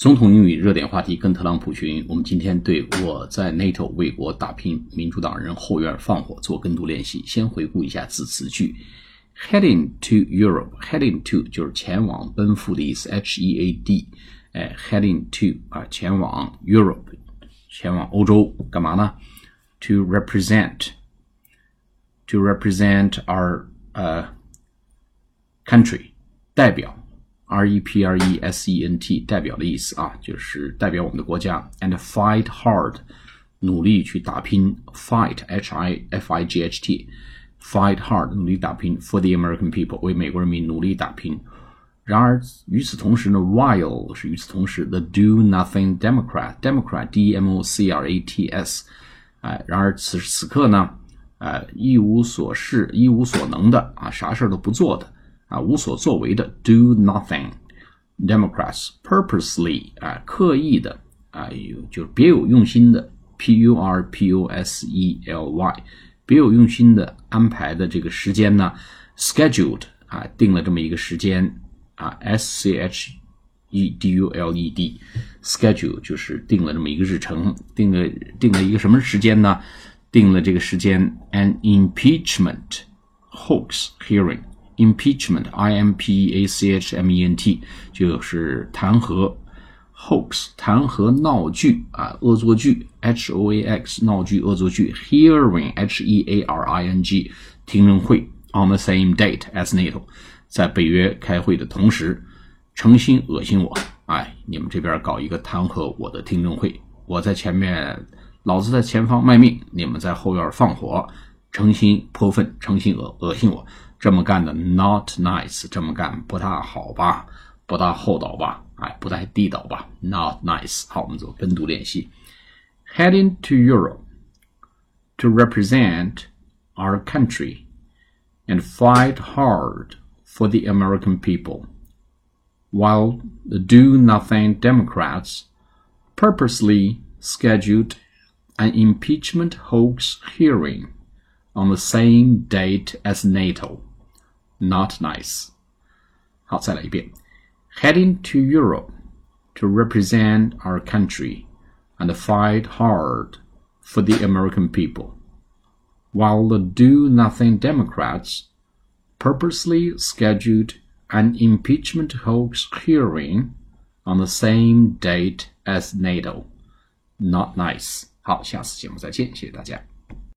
总统英语热点话题跟特朗普学英。我们今天对我在 NATO 为国打拼，民主党人后院放火做跟读练习。先回顾一下字词句：heading to Europe，heading to 就是前往、奔赴的意思，H E A D，哎，heading to 啊，前往 Europe，前往欧洲干嘛呢？To represent，to represent our 呃 country，代表。R E P R E S E N T 代表的意思啊，就是代表我们的国家。And fight hard，努力去打拼。Fight H I F I G H T，fight hard 努力打拼。For the American people，为美国人民努力打拼。然而与此同时呢，while 是与此同时，the do nothing Democrat，Democrat D M O C R A T S，哎，然而此时此刻呢，呃，一无所事、一无所能的啊，啥事儿都不做的。啊，无所作为的，do nothing。Democrats purposely 啊，刻意的啊，有就是别有用心的，p u r p u s e l y，别有用心的安排的这个时间呢，scheduled 啊，定了这么一个时间啊，s c h e d u l e d，schedule 就是定了这么一个日程，定了定了一个什么时间呢？定了这个时间，an impeachment hoax hearing。Impeachment i m p e a c h m e n t 就是弹劾，hoax 弹劾闹剧啊，恶作剧，h o a x 闹剧恶作剧，hearing h e a r i n g 听证会，on the same date as NATO 在北约开会的同时，诚心恶心我，哎，你们这边搞一个弹劾我的听证会，我在前面，老子在前方卖命，你们在后院放火，诚心泼粪，诚心恶恶心我。这么干的 not nice，这么干不大好吧，不大厚道吧，哎，不太地道吧，not nice。好，我们做跟读练习。Heading to Europe to represent our country and fight hard for the American people, while the do-nothing Democrats purposely scheduled an impeachment hoax hearing on the same date as NATO not nice. 好，再来一遍。Heading to Europe to represent our country and fight hard for the American people, while the do-nothing Democrats purposely scheduled an impeachment hoax hearing on the same date as NATO. Not nice. 好，下次节目再见，谢谢大家。